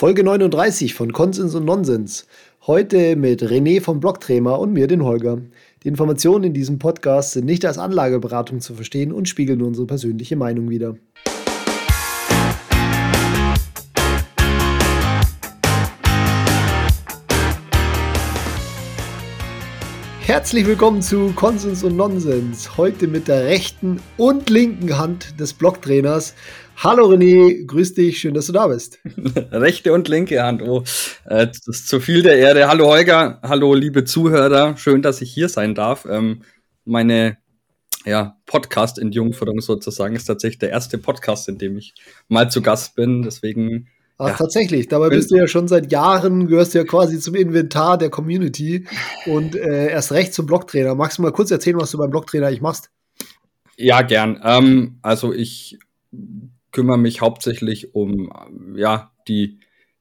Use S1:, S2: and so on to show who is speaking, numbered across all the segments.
S1: Folge 39 von Konsens und Nonsens. Heute mit René vom Blogtrainer und mir, den Holger. Die Informationen in diesem Podcast sind nicht als Anlageberatung zu verstehen und spiegeln unsere persönliche Meinung wider. Herzlich willkommen zu Konsens und Nonsens. Heute mit der rechten und linken Hand des Blocktrainers. Hallo René, grüß dich, schön, dass du da bist.
S2: Rechte und linke Hand, oh, äh, das ist zu viel der Erde. Hallo Holger, hallo liebe Zuhörer, schön, dass ich hier sein darf. Ähm, meine ja, Podcast-Entjungferung sozusagen ist tatsächlich der erste Podcast, in dem ich mal zu Gast bin. Deswegen
S1: Ach, ja. tatsächlich. Dabei bist du ja schon seit Jahren, gehörst du ja quasi zum Inventar der Community und äh, erst recht zum Blogtrainer. Magst du mal kurz erzählen, was du beim Blogtrainer eigentlich machst?
S2: Ja, gern. Ähm, also ich kümmere mich hauptsächlich um ja, die,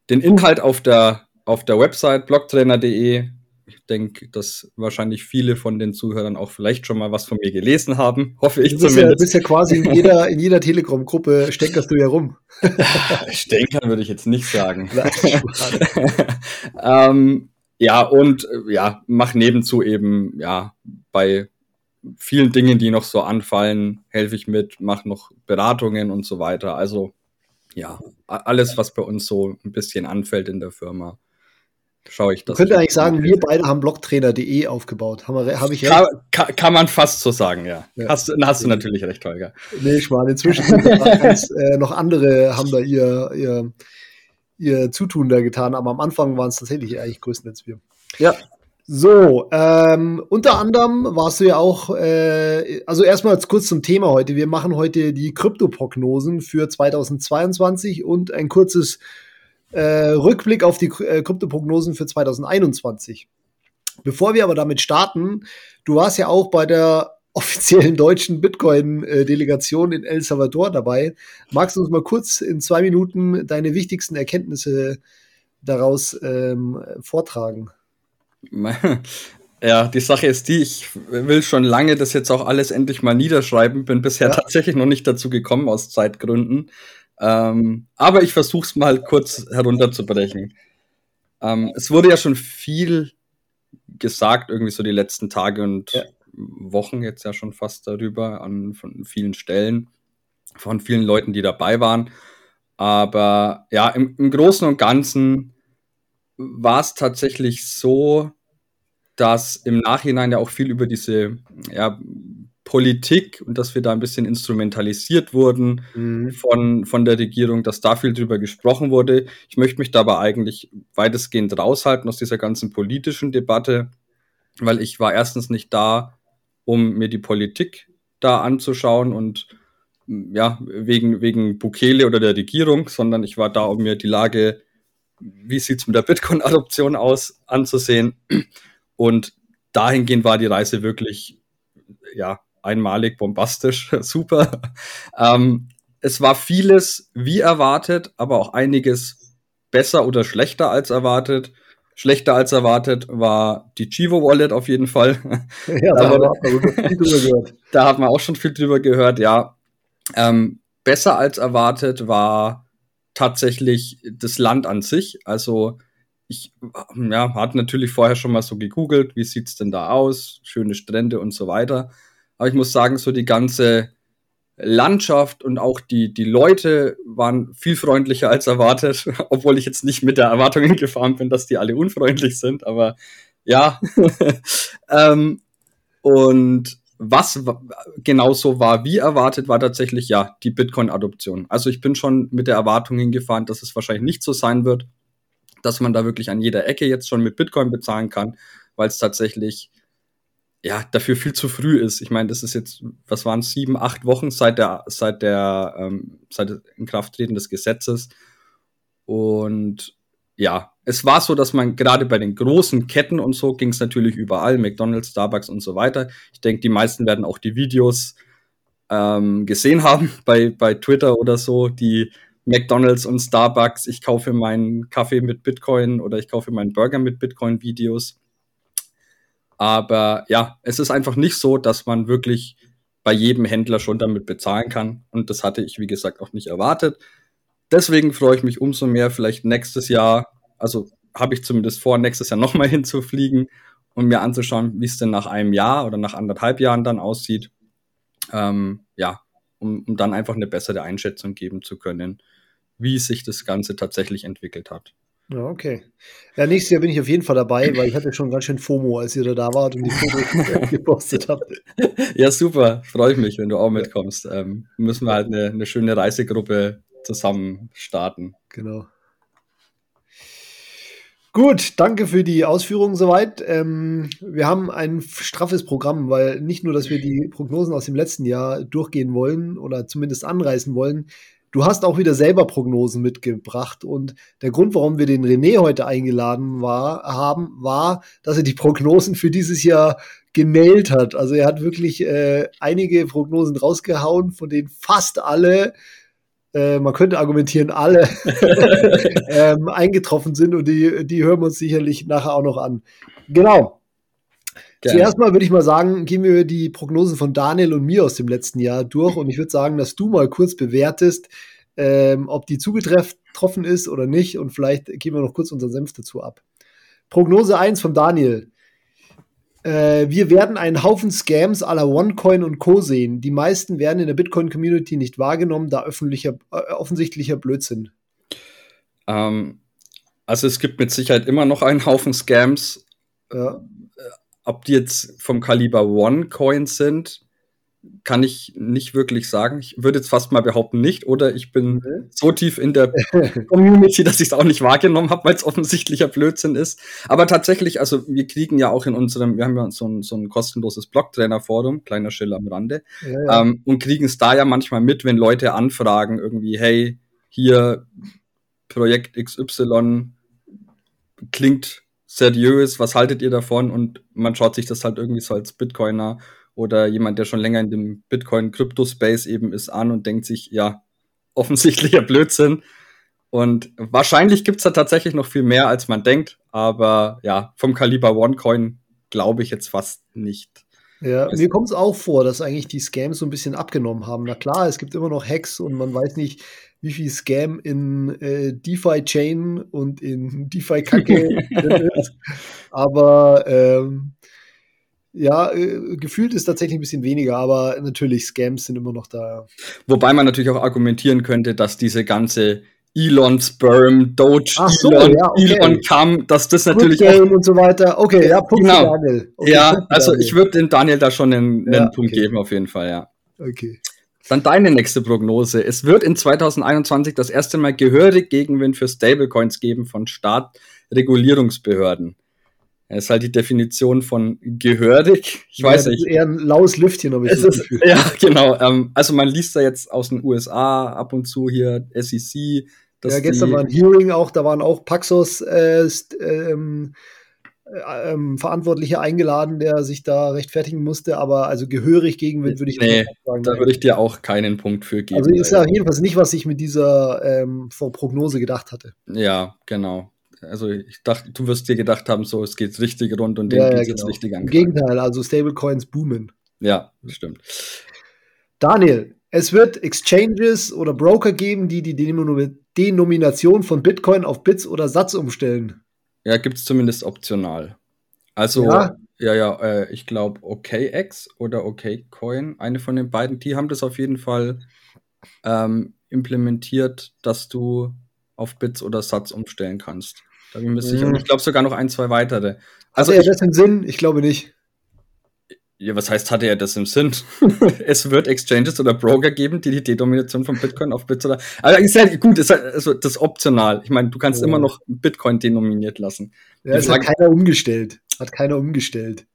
S2: den Inhalt auf der, auf der Website blogtrainer.de, ich denke, dass wahrscheinlich viele von den Zuhörern auch vielleicht schon mal was von mir gelesen haben. Hoffe ich
S1: du bist zumindest. Ja, bist ja quasi in jeder, in jeder Telegram-Gruppe steckerst du ja rum.
S2: Stänkern würde ich jetzt nicht sagen. ähm, ja, und ja, mach nebenzu eben, ja, bei vielen Dingen, die noch so anfallen, helfe ich mit, mache noch Beratungen und so weiter. Also ja, alles, was bei uns so ein bisschen anfällt in der Firma schaue ich das.
S1: Man könnte eigentlich sagen, wir beide haben blogtrainer.de aufgebaut. Habe hab ich
S2: kann, kann, kann, man fast so sagen, ja. ja. Hast, hast du natürlich recht, Holger.
S1: Nee, Schmarrn. Inzwischen sind ganz, äh, noch andere haben da ihr, ihr, ihr Zutun da getan, aber am Anfang waren es tatsächlich eigentlich größtenteils wir. Ja. So, ähm, unter anderem warst du ja auch, äh, also erstmal kurz zum Thema heute. Wir machen heute die Kryptoprognosen für 2022 und ein kurzes äh, Rückblick auf die äh, Kryptoprognosen für 2021. Bevor wir aber damit starten, du warst ja auch bei der offiziellen deutschen Bitcoin-Delegation in El Salvador dabei. Magst du uns mal kurz in zwei Minuten deine wichtigsten Erkenntnisse daraus ähm, vortragen?
S2: Ja, die Sache ist die, ich will schon lange das jetzt auch alles endlich mal niederschreiben, bin bisher ja. tatsächlich noch nicht dazu gekommen aus Zeitgründen. Ähm, aber ich versuche es mal kurz herunterzubrechen. Ähm, es wurde ja schon viel gesagt, irgendwie so die letzten Tage und ja. Wochen jetzt ja schon fast darüber, an von vielen Stellen, von vielen Leuten, die dabei waren. Aber ja, im, im Großen und Ganzen war es tatsächlich so, dass im Nachhinein ja auch viel über diese ja, Politik und dass wir da ein bisschen instrumentalisiert wurden mhm. von, von der Regierung, dass da viel drüber gesprochen wurde. Ich möchte mich dabei eigentlich weitestgehend raushalten aus dieser ganzen politischen Debatte, weil ich war erstens nicht da, um mir die Politik da anzuschauen und ja, wegen, wegen Bukele oder der Regierung, sondern ich war da, um mir die Lage, wie sieht es mit der Bitcoin-Adoption aus, anzusehen. Und dahingehend war die Reise wirklich, ja, einmalig, bombastisch, super. Ähm, es war vieles wie erwartet, aber auch einiges besser oder schlechter als erwartet. Schlechter als erwartet war die Chivo Wallet auf jeden Fall. Ja, da, da, hat da hat man auch schon viel drüber gehört, ja. Ähm, besser als erwartet war tatsächlich das Land an sich. Also ich ja, hatte natürlich vorher schon mal so gegoogelt, wie sieht's denn da aus, schöne Strände und so weiter. Aber ich muss sagen, so die ganze Landschaft und auch die, die Leute waren viel freundlicher als erwartet, obwohl ich jetzt nicht mit der Erwartung gefahren bin, dass die alle unfreundlich sind, aber ja. ähm, und was genauso war wie erwartet, war tatsächlich ja die Bitcoin-Adoption. Also ich bin schon mit der Erwartung hingefahren, dass es wahrscheinlich nicht so sein wird, dass man da wirklich an jeder Ecke jetzt schon mit Bitcoin bezahlen kann, weil es tatsächlich ja, dafür viel zu früh ist. Ich meine, das ist jetzt, was waren sieben, acht Wochen seit der, seit der, ähm, seit Inkrafttreten des Gesetzes. Und ja, es war so, dass man gerade bei den großen Ketten und so ging es natürlich überall, McDonald's, Starbucks und so weiter. Ich denke, die meisten werden auch die Videos ähm, gesehen haben bei, bei Twitter oder so, die McDonald's und Starbucks, ich kaufe meinen Kaffee mit Bitcoin oder ich kaufe meinen Burger mit Bitcoin Videos. Aber ja, es ist einfach nicht so, dass man wirklich bei jedem Händler schon damit bezahlen kann. Und das hatte ich, wie gesagt, auch nicht erwartet. Deswegen freue ich mich umso mehr, vielleicht nächstes Jahr, also habe ich zumindest vor, nächstes Jahr nochmal hinzufliegen und mir anzuschauen, wie es denn nach einem Jahr oder nach anderthalb Jahren dann aussieht. Ähm, ja, um, um dann einfach eine bessere Einschätzung geben zu können, wie sich das Ganze tatsächlich entwickelt hat.
S1: Ja, okay. Ja, nächstes Jahr bin ich auf jeden Fall dabei, weil ich hatte schon ganz schön FOMO, als ihr da wart und die Fotos gepostet habt.
S2: Ja, super. Freue ich mich, wenn du auch mitkommst. Ähm, müssen wir halt eine, eine schöne Reisegruppe zusammen starten.
S1: Genau. Gut, danke für die Ausführungen soweit. Ähm, wir haben ein straffes Programm, weil nicht nur, dass wir die Prognosen aus dem letzten Jahr durchgehen wollen oder zumindest anreißen wollen, Du hast auch wieder selber Prognosen mitgebracht und der Grund, warum wir den René heute eingeladen war, haben, war, dass er die Prognosen für dieses Jahr genäht hat. Also er hat wirklich äh, einige Prognosen rausgehauen, von denen fast alle, äh, man könnte argumentieren, alle ähm, eingetroffen sind und die, die hören wir uns sicherlich nachher auch noch an. Genau. Gerne. Zuerst mal würde ich mal sagen, gehen wir die Prognosen von Daniel und mir aus dem letzten Jahr durch und ich würde sagen, dass du mal kurz bewertest, ähm, ob die zugetroffen ist oder nicht und vielleicht geben wir noch kurz unseren Senf dazu ab. Prognose 1 von Daniel. Äh, wir werden einen Haufen Scams la OneCoin und Co. sehen. Die meisten werden in der Bitcoin-Community nicht wahrgenommen, da öffentlicher, äh, offensichtlicher Blödsinn.
S2: Ähm, also es gibt mit Sicherheit immer noch einen Haufen Scams. Ja. Ob die jetzt vom Kaliber One Coins sind, kann ich nicht wirklich sagen. Ich würde jetzt fast mal behaupten, nicht. Oder ich bin mhm. so tief in der Community, dass ich es auch nicht wahrgenommen habe, weil es offensichtlicher Blödsinn ist. Aber tatsächlich, also wir kriegen ja auch in unserem, wir haben ja so ein, so ein kostenloses Blogtrainer-Forum, kleiner Schiller am Rande, ja, ja. Ähm, und kriegen es da ja manchmal mit, wenn Leute anfragen, irgendwie, hey, hier Projekt XY klingt seriös, was haltet ihr davon? Und man schaut sich das halt irgendwie so als Bitcoiner oder jemand, der schon länger in dem Bitcoin-Crypto-Space eben ist, an und denkt sich, ja, offensichtlicher Blödsinn. Und wahrscheinlich gibt's da tatsächlich noch viel mehr, als man denkt. Aber ja, vom Kaliber OneCoin glaube ich jetzt fast nicht.
S1: Ja, mir kommt es auch vor, dass eigentlich die Scams so ein bisschen abgenommen haben. Na klar, es gibt immer noch Hacks und man weiß nicht, wie viel Scam in äh, DeFi-Chain und in DeFi-Kacke ist. Aber ähm, ja, äh, gefühlt ist tatsächlich ein bisschen weniger, aber natürlich, Scams sind immer noch da.
S2: Wobei man natürlich auch argumentieren könnte, dass diese ganze Elon Sperm, Doge,
S1: so, Elon, ja, okay.
S2: Elon Cam, dass das natürlich
S1: auch und so weiter. Okay, ja, Punkt
S2: genau. Daniel. Okay, ja, Punkt also Daniel. ich würde dem Daniel da schon einen, einen ja, Punkt okay. geben, auf jeden Fall, ja.
S1: Okay.
S2: Dann deine nächste Prognose. Es wird in 2021 das erste Mal gehörig Gegenwind für Stablecoins geben von Staatregulierungsbehörden. Das ist halt die Definition von gehörig. Ich ja, weiß nicht.
S1: eher ein laues Lüftchen, aber ich
S2: es ist, Ja, genau. Ähm, also man liest da jetzt aus den USA ab und zu hier SEC.
S1: ja, gestern war ein Hearing auch, da waren auch Paxos äh, ähm, äh, ähm, Verantwortliche eingeladen, der sich da rechtfertigen musste, aber also gehörig Gegenwind würde ich
S2: nee, nicht sagen. Da würde ich dir auch keinen Punkt für geben.
S1: Also ist ja jedenfalls nicht, was ich mit dieser ähm, Prognose gedacht hatte.
S2: Ja, genau. Also ich dachte, du wirst dir gedacht haben, so es geht richtig rund und den ja,
S1: ja, genau. jetzt richtig an. Im Gegenteil, also Stablecoins boomen.
S2: Ja, stimmt.
S1: Daniel, es wird Exchanges oder Broker geben, die die Denomination von Bitcoin auf Bits oder Satz umstellen.
S2: Ja, gibt es zumindest optional. Also, ja, ja, ja äh, ich glaube OKX oder OKCoin, eine von den beiden, die haben das auf jeden Fall ähm, implementiert, dass du auf Bits oder Satz umstellen kannst. Da bin ich. Und ich glaube sogar noch ein, zwei weitere.
S1: Also Hatte er das im Sinn? Ich glaube nicht.
S2: Ja, was heißt, hatte er das im Sinn? es wird Exchanges oder Broker geben, die die Denomination von Bitcoin auf Bits oder. Also ist halt gut, ist halt, also das ist optional. Ich meine, du kannst oh. immer noch Bitcoin denominiert lassen.
S1: Ja, das hat keiner umgestellt. Hat keiner umgestellt.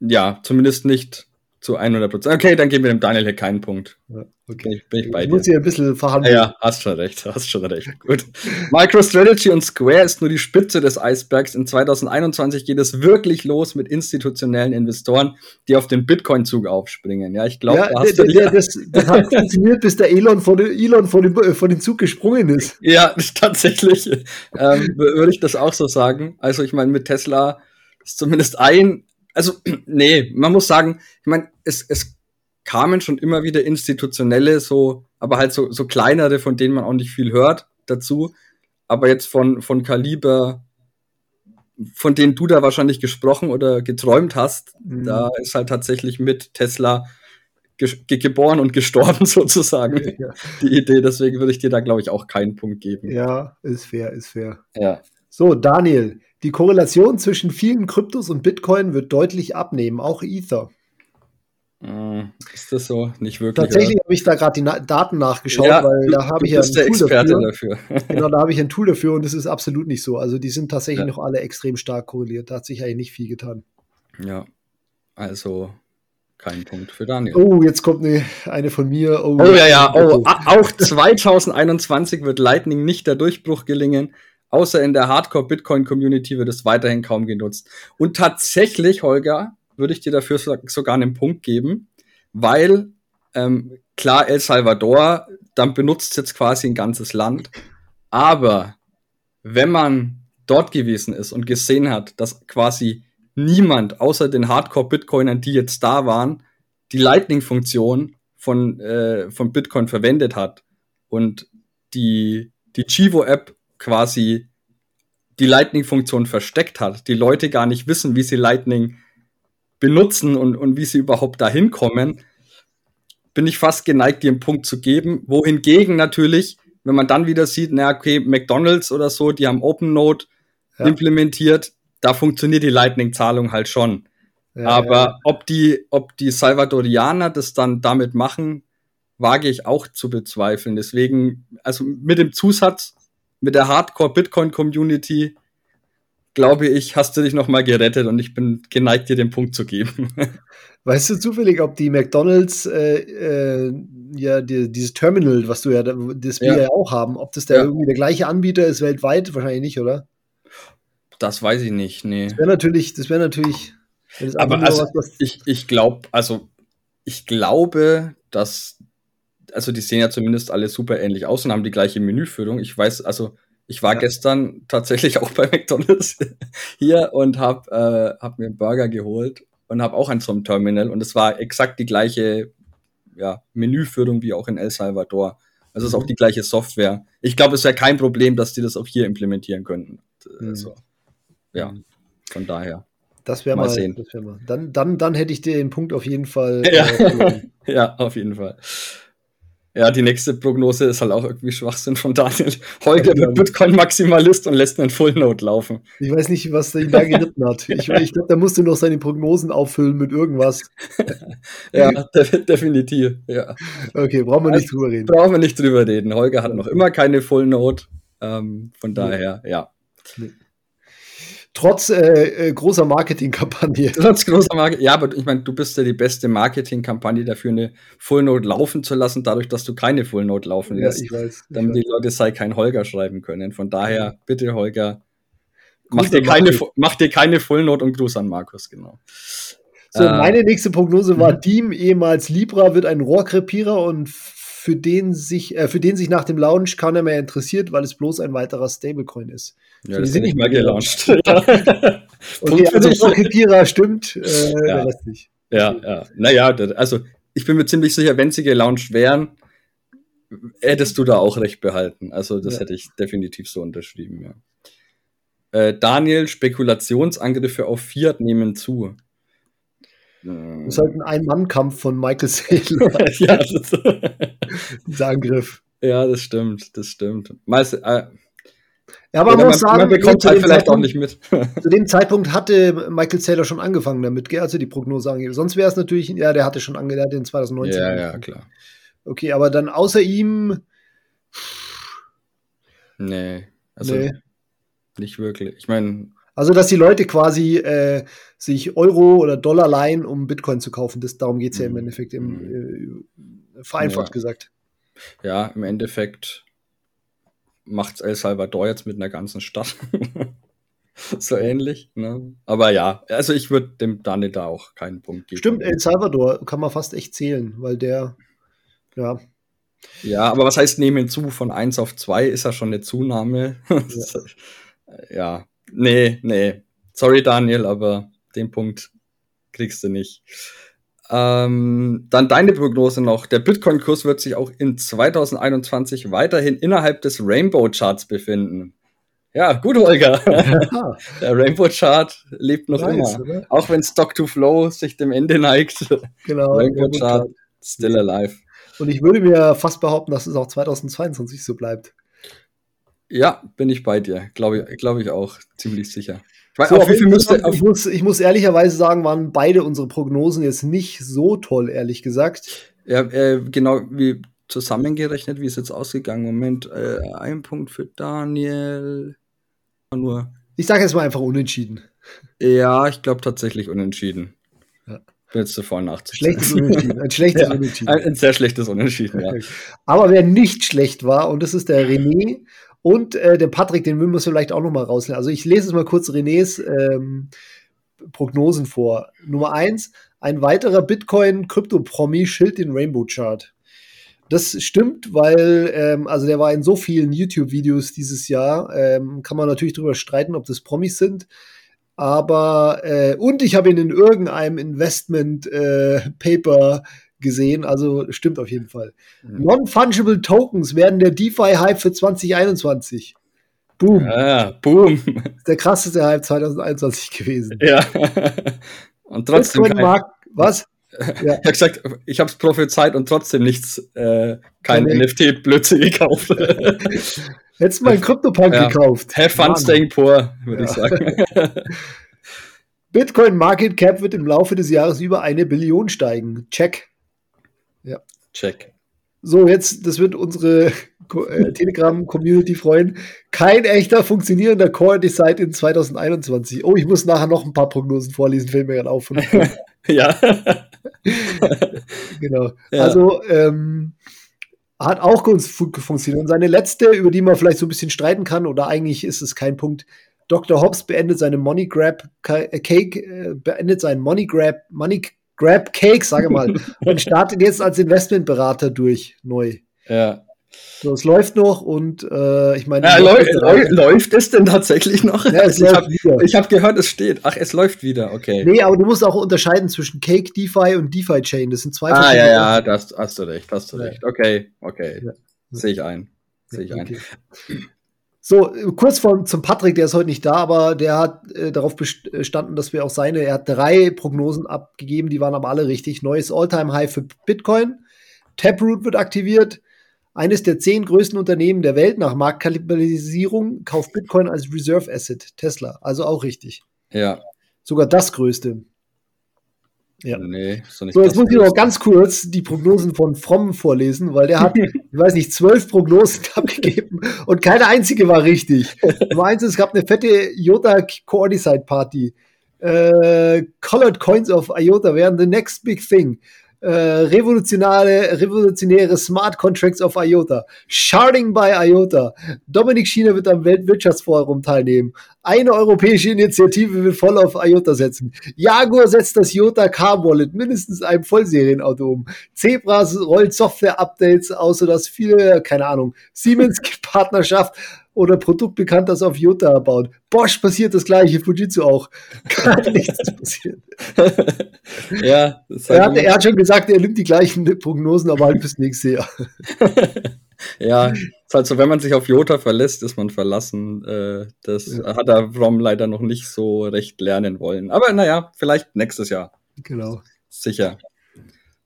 S2: Ja, zumindest nicht zu 100 Prozent. Okay, dann geben wir dem Daniel hier keinen Punkt. Ja,
S1: okay. Bin ich, bei ich dir. muss hier ein bisschen verhandeln.
S2: Ja, hast schon recht, hast schon recht. Gut. MicroStrategy und Square ist nur die Spitze des Eisbergs. In 2021 geht es wirklich los mit institutionellen Investoren, die auf den Bitcoin-Zug aufspringen. Ja, ich glaube, ja,
S1: da hast der, du der, das, das hat funktioniert, bis der Elon von, Elon von, dem, von dem Zug gesprungen ist.
S2: Ja, tatsächlich ähm, würde ich das auch so sagen. Also ich meine, mit Tesla ist zumindest ein also, nee, man muss sagen, ich meine, es, es kamen schon immer wieder institutionelle, so, aber halt so, so kleinere, von denen man auch nicht viel hört dazu. Aber jetzt von, von Kaliber, von denen du da wahrscheinlich gesprochen oder geträumt hast, mhm. da ist halt tatsächlich mit Tesla ge geboren und gestorben sozusagen ja. die Idee. Deswegen würde ich dir da, glaube ich, auch keinen Punkt geben.
S1: Ja, ist fair, ist fair.
S2: Ja.
S1: So, Daniel, die Korrelation zwischen vielen Kryptos und Bitcoin wird deutlich abnehmen, auch Ether.
S2: Hm, ist das so? Nicht wirklich.
S1: Tatsächlich habe ich da gerade die Na Daten nachgeschaut, ja, weil da habe ich ja ein
S2: Tool Experte dafür.
S1: dafür. genau, da habe ich ein Tool dafür und das ist absolut nicht so. Also die sind tatsächlich ja. noch alle extrem stark korreliert. Da hat sich eigentlich nicht viel getan.
S2: Ja, also kein Punkt für Daniel.
S1: Oh, jetzt kommt eine, eine von mir.
S2: Oh, oh ja, ja. Oh, auch 2021 wird Lightning nicht der Durchbruch gelingen. Außer in der Hardcore-Bitcoin-Community wird es weiterhin kaum genutzt. Und tatsächlich, Holger, würde ich dir dafür sogar einen Punkt geben, weil ähm, klar, El Salvador, dann benutzt jetzt quasi ein ganzes Land. Aber wenn man dort gewesen ist und gesehen hat, dass quasi niemand außer den Hardcore-Bitcoinern, die jetzt da waren, die Lightning-Funktion von, äh, von Bitcoin verwendet hat und die, die Chivo-App quasi die Lightning-Funktion versteckt hat, die Leute gar nicht wissen, wie sie Lightning benutzen und, und wie sie überhaupt dahin kommen, bin ich fast geneigt, dir einen Punkt zu geben. Wohingegen natürlich, wenn man dann wieder sieht, na okay, McDonalds oder so, die haben OpenNote ja. implementiert, da funktioniert die Lightning-Zahlung halt schon. Ja, Aber ja. ob die, ob die Salvadorianer das dann damit machen, wage ich auch zu bezweifeln. Deswegen, also mit dem Zusatz, mit der Hardcore-Bitcoin-Community, glaube ich, hast du dich noch mal gerettet und ich bin geneigt, dir den Punkt zu geben.
S1: Weißt du zufällig, ob die McDonalds äh, äh, ja die, dieses Terminal, was du ja, das wir ja, ja auch haben, ob das der ja. irgendwie der gleiche Anbieter ist weltweit? Wahrscheinlich nicht, oder?
S2: Das weiß ich nicht, nee.
S1: Das wäre natürlich, das wäre natürlich.
S2: Das Aber also, was, was ich, ich glaube, also ich glaube, dass also die sehen ja zumindest alle super ähnlich aus und haben die gleiche Menüführung. Ich weiß, also ich war ja. gestern tatsächlich auch bei McDonald's hier und habe äh, hab mir einen Burger geholt und habe auch ein so einem Terminal und es war exakt die gleiche ja, Menüführung wie auch in El Salvador. Also es ist auch mhm. die gleiche Software. Ich glaube, es wäre kein Problem, dass die das auch hier implementieren könnten. Mhm. Also, ja, mhm. von daher.
S1: Das wäre mal, mal, sehen. Wär mal. Dann, dann, dann hätte ich dir den Punkt auf jeden Fall.
S2: Ja, äh, ja auf jeden Fall. Ja, die nächste Prognose ist halt auch irgendwie Schwachsinn von Daniel. Holger wird Bitcoin-Maximalist und lässt einen Full Note laufen.
S1: Ich weiß nicht, was ihn da geritten hat. Ich, ich glaube, da musste noch seine Prognosen auffüllen mit irgendwas.
S2: ja, de definitiv, ja.
S1: Okay, brauchen wir nicht drüber reden.
S2: Brauchen wir nicht drüber reden. Holger hat noch immer keine Full Note. Ähm, von daher, ja. Nee.
S1: Trotz äh, äh, großer Marketingkampagne.
S2: Trotz großer Marketing. Ja, aber ich meine, du bist ja die beste Marketingkampagne dafür, eine Full Note laufen zu lassen, dadurch, dass du keine Full Note laufen lässt. Ja, ich weiß. Ich damit weiß. die Leute sei kein Holger schreiben können. Von daher, bitte, Holger, mach dir, keine, mach dir keine Full Note und Gruß an Markus, genau.
S1: So, äh, meine nächste Prognose war, mhm. Diem, ehemals Libra, wird ein Rohrkrepierer und für den sich, äh, für den sich nach dem Launch keiner mehr interessiert, weil es bloß ein weiterer Stablecoin ist.
S2: Ja, so, die sind nicht mal gelauncht.
S1: okay, also Rocketierer stimmt, äh,
S2: ja. nicht. Ja, ja. Naja, also ich bin mir ziemlich sicher, wenn sie gelauncht wären, hättest du da auch recht behalten. Also das ja. hätte ich definitiv so unterschrieben, ja. Äh, Daniel, Spekulationsangriffe auf Fiat nehmen zu.
S1: Das ist halt ein Ein-Mann-Kampf von Michael Saylor. ja, das Dieser Angriff.
S2: Ja, das stimmt, das stimmt. Meist, äh,
S1: ja, aber man, muss sagen,
S2: man bekommt halt vielleicht Zeitpunkt, auch nicht mit.
S1: zu dem Zeitpunkt hatte Michael Saylor schon angefangen damit, also die Prognose angegeben. Sonst wäre es natürlich, ja, der hatte schon ange, der hatte in 2019.
S2: Ja, ja, klar.
S1: Okay, aber dann außer ihm.
S2: Nee, also nee. nicht wirklich. Ich meine,
S1: also, dass die Leute quasi äh, sich Euro oder Dollar leihen, um Bitcoin zu kaufen. Das, darum geht es ja im mhm. Endeffekt, im, mhm. äh, vereinfacht
S2: ja.
S1: gesagt.
S2: Ja, im Endeffekt macht El Salvador jetzt mit einer ganzen Stadt. so ähnlich. Ne? Aber ja, also ich würde dem Daniel da auch keinen Punkt geben.
S1: Stimmt, El Salvador kann man fast echt zählen, weil der, ja.
S2: Ja, aber was heißt nehmen zu? Von 1 auf 2 ist ja schon eine Zunahme. ja. ja. Nee, nee. Sorry, Daniel, aber den Punkt kriegst du nicht. Ähm, dann deine Prognose noch. Der Bitcoin-Kurs wird sich auch in 2021 weiterhin innerhalb des Rainbow-Charts befinden. Ja, gut, Holger. Der Rainbow-Chart lebt noch nice, immer. Oder? Auch wenn Stock to Flow sich dem Ende neigt.
S1: Genau.
S2: Rainbow-Chart still alive.
S1: Und ich würde mir fast behaupten, dass es auch 2022 so bleibt.
S2: Ja, bin ich bei dir. Glaube glaub ich auch. Ziemlich sicher.
S1: So, auf wie viel müsste, ich, muss, ich muss ehrlicherweise sagen, waren beide unsere Prognosen jetzt nicht so toll, ehrlich gesagt.
S2: Ja, äh, genau wie zusammengerechnet, wie ist jetzt ausgegangen? Moment, äh, ein Punkt für Daniel. Nur.
S1: Ich sage jetzt mal einfach unentschieden.
S2: Ja, ich glaube tatsächlich unentschieden. Ja. Bin jetzt zuvor nachzuzählen.
S1: Schlechtes Unentschieden. Ein schlechtes ja, Unentschieden.
S2: Ein, ein, sehr schlechtes Unentschieden, ja.
S1: Aber wer nicht schlecht war, und das ist der René, und äh, der Patrick, den müssen wir vielleicht auch noch mal rausnehmen. Also ich lese es mal kurz Renés ähm, Prognosen vor. Nummer eins, ein weiterer Bitcoin-Krypto-Promi schilt den Rainbow-Chart. Das stimmt, weil, ähm, also der war in so vielen YouTube-Videos dieses Jahr, ähm, kann man natürlich darüber streiten, ob das Promis sind. Aber, äh, und ich habe ihn in irgendeinem Investment-Paper äh, gesehen, also stimmt auf jeden Fall. Mhm. Non-fungible Tokens werden der DeFi-Hype für 2021.
S2: Boom. Ah, boom.
S1: Der krasseste Hype 2021 gewesen.
S2: Ja. Und trotzdem.
S1: Kein, Markt, was?
S2: Ja. Ich habe gesagt, ich habe es prophezeit und trotzdem nichts, äh, kein nee. NFT-Blödsinn gekauft.
S1: Hättest du mal einen Krypto-Punk ja. gekauft.
S2: Have fun Mann. staying poor, würde ja. ich sagen.
S1: Bitcoin Market Cap wird im Laufe des Jahres über eine Billion steigen. Check.
S2: Ja. Check.
S1: So, jetzt, das wird unsere äh, Telegram-Community freuen. Kein echter funktionierender Core Decide in 2021. Oh, ich muss nachher noch ein paar Prognosen vorlesen, fällt mir gerade auf.
S2: ja.
S1: genau. Ja. Also, ähm, hat auch gut funktioniert. Und seine letzte, über die man vielleicht so ein bisschen streiten kann, oder eigentlich ist es kein Punkt. Dr. Hobbs beendet seine Money Grab äh, Cake, äh, beendet seinen Money Grab, Money Grab Cake, sage mal, und startet jetzt als Investmentberater durch neu.
S2: Ja.
S1: So, es läuft noch und äh, ich meine.
S2: Ja, läuft, läuft, läuft es denn tatsächlich noch? Ja, es ich habe hab gehört, es steht. Ach, es läuft wieder, okay.
S1: Nee, aber du musst auch unterscheiden zwischen Cake DeFi und DeFi Chain. Das sind zwei
S2: Ah, ja, ja, das hast du recht, hast du recht. Okay, okay. Sehe ich ein. Sehe ich okay. ein.
S1: So, kurz vor, zum Patrick, der ist heute nicht da, aber der hat äh, darauf bestanden, dass wir auch seine, er hat drei Prognosen abgegeben, die waren aber alle richtig. Neues All-Time-High für Bitcoin. Taproot wird aktiviert. Eines der zehn größten Unternehmen der Welt nach Marktkapitalisierung kauft Bitcoin als Reserve Asset. Tesla, also auch richtig.
S2: Ja.
S1: Sogar das größte.
S2: Ja. Nee,
S1: so, jetzt muss ich noch ganz kurz die Prognosen von Fromm vorlesen, weil der hat, ich weiß nicht, zwölf Prognosen abgegeben und keine einzige war richtig. Nummer eins, es gab eine fette IOTA Coordicide Party. Äh, Colored Coins of IOTA wären the next big thing äh, revolutionäre, revolutionäre Smart Contracts of IOTA, Sharding by IOTA. Dominik Schiener wird am Weltwirtschaftsforum teilnehmen. Eine europäische Initiative will voll auf IOTA setzen. Jaguar setzt das IOTA Car Wallet mindestens einem Vollserienauto um. Zebras rollt Software-Updates aus, sodass viele, keine Ahnung, Siemens Partnerschaft oder Produkt bekannt, das auf Jota baut. Bosch passiert das gleiche, Fujitsu auch. Gar nichts passiert.
S2: ja,
S1: er hat, er hat schon gesagt, er nimmt die gleichen Prognosen, aber halt bis nächstes Jahr.
S2: ja, ist halt so, wenn man sich auf Jota verlässt, ist man verlassen. Äh, das ja. hat er Rom leider noch nicht so recht lernen wollen. Aber naja, vielleicht nächstes Jahr.
S1: Genau.
S2: Sicher.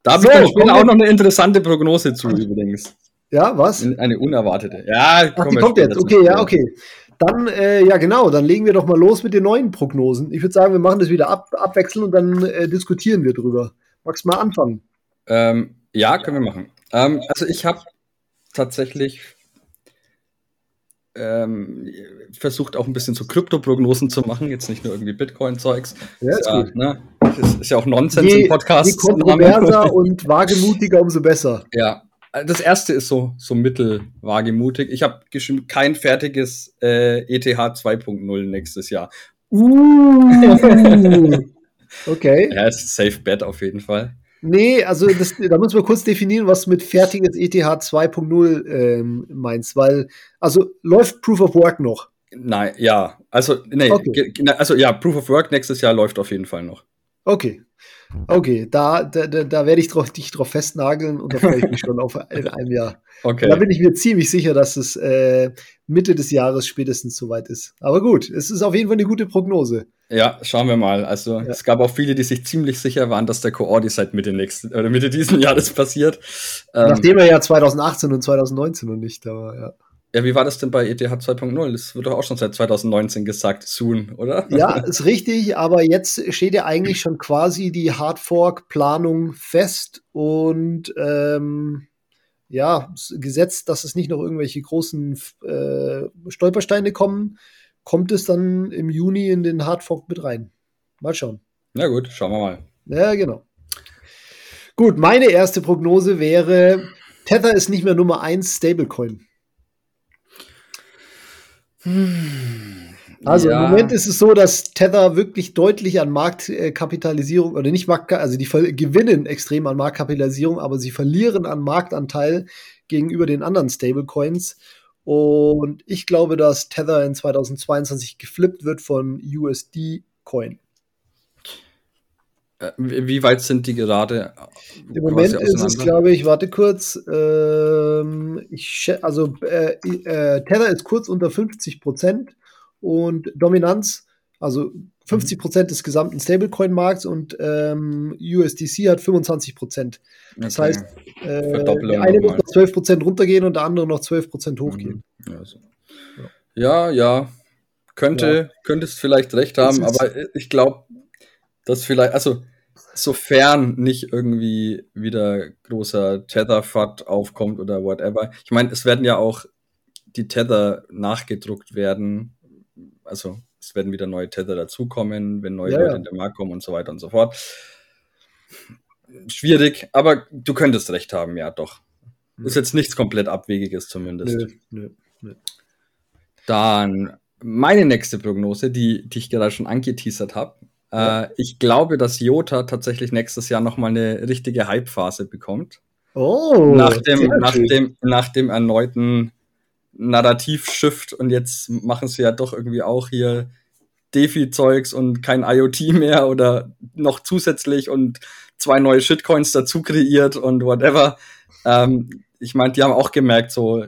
S2: Da so, ich auch noch eine interessante Prognose zu übrigens.
S1: Ja, was?
S2: Eine unerwartete. Ja,
S1: Ach, die kommt jetzt. Okay, ja, okay. Dann, äh, ja, genau, dann legen wir doch mal los mit den neuen Prognosen. Ich würde sagen, wir machen das wieder ab, abwechseln und dann äh, diskutieren wir drüber. Magst du mal anfangen?
S2: Ähm, ja, können wir machen. Ähm, also, ich habe tatsächlich ähm, versucht auch ein bisschen so Krypto-Prognosen zu machen, jetzt nicht nur irgendwie Bitcoin-Zeugs.
S1: Ja, ist, ja,
S2: ne, ist, ist, ja auch Nonsens im Podcast. Je
S1: kontroverser und wagemutiger, umso besser.
S2: Ja, das erste ist so, so mittelwagemutig. Ich habe geschrieben, kein fertiges äh, ETH 2.0 nächstes Jahr.
S1: Uh, okay.
S2: Ja, ist safe bet auf jeden Fall.
S1: Nee, also das, da muss man kurz definieren, was mit fertiges ETH 2.0 ähm, meinst, weil, also läuft Proof of Work noch?
S2: Nein, ja, also, nee, okay. also ja, Proof of Work nächstes Jahr läuft auf jeden Fall noch.
S1: Okay. Okay, da, da, da werde ich drauf, dich drauf festnageln und da freue ich mich schon auf in einem Jahr. Okay. Da bin ich mir ziemlich sicher, dass es äh, Mitte des Jahres spätestens soweit ist. Aber gut, es ist auf jeden Fall eine gute Prognose.
S2: Ja, schauen wir mal. Also ja. es gab auch viele, die sich ziemlich sicher waren, dass der Coordi seit Mitte nächsten oder Mitte diesen Jahres passiert.
S1: Ähm, Nachdem er ja 2018 und 2019 und nicht, aber ja.
S2: Ja, wie war das denn bei ETH 2.0? Das wird doch auch schon seit 2019 gesagt, soon, oder?
S1: Ja, ist richtig, aber jetzt steht ja eigentlich schon quasi die Hardfork-Planung fest und ähm, ja, gesetzt, dass es nicht noch irgendwelche großen äh, Stolpersteine kommen, kommt es dann im Juni in den Hardfork mit rein. Mal schauen.
S2: Na gut, schauen wir mal.
S1: Ja, genau. Gut, meine erste Prognose wäre, Tether ist nicht mehr Nummer 1 Stablecoin. Hm. Also ja. im Moment ist es so, dass Tether wirklich deutlich an Marktkapitalisierung oder nicht Markt, also die gewinnen extrem an Marktkapitalisierung, aber sie verlieren an Marktanteil gegenüber den anderen Stablecoins. Und ich glaube, dass Tether in 2022 geflippt wird von USD Coin.
S2: Äh, wie weit sind die gerade?
S1: Im Moment ist es, glaube ich, warte kurz. Ähm, ich, also äh, äh, Tether ist kurz unter 50 Prozent und Dominanz, also 50 Prozent des gesamten Stablecoin-Markts und ähm, USDC hat 25 Prozent. Das okay. heißt, äh, der eine muss noch 12 Prozent runtergehen und der andere noch 12 Prozent hochgehen.
S2: Mhm. Ja, so. ja, ja, Könnte, ja. könntest vielleicht recht haben, aber ich glaube, dass vielleicht, also sofern nicht irgendwie wieder großer Tether-FUD aufkommt oder whatever. Ich meine, es werden ja auch die Tether nachgedruckt werden. Also es werden wieder neue Tether dazukommen, wenn neue ja, Leute ja. in den Markt kommen und so weiter und so fort. Schwierig, aber du könntest recht haben, ja, doch. Ist jetzt nichts komplett Abwegiges zumindest. Nö, nö, nö. Dann meine nächste Prognose, die, die ich gerade schon angeteasert habe, äh, ich glaube, dass Jota tatsächlich nächstes Jahr nochmal eine richtige Hype-Phase bekommt. Oh, nach dem, nach dem, nach dem erneuten Narrativ-Shift und jetzt machen sie ja doch irgendwie auch hier Defi-Zeugs und kein IoT mehr oder noch zusätzlich und zwei neue Shitcoins dazu kreiert und whatever. Ähm, ich meine, die haben auch gemerkt, so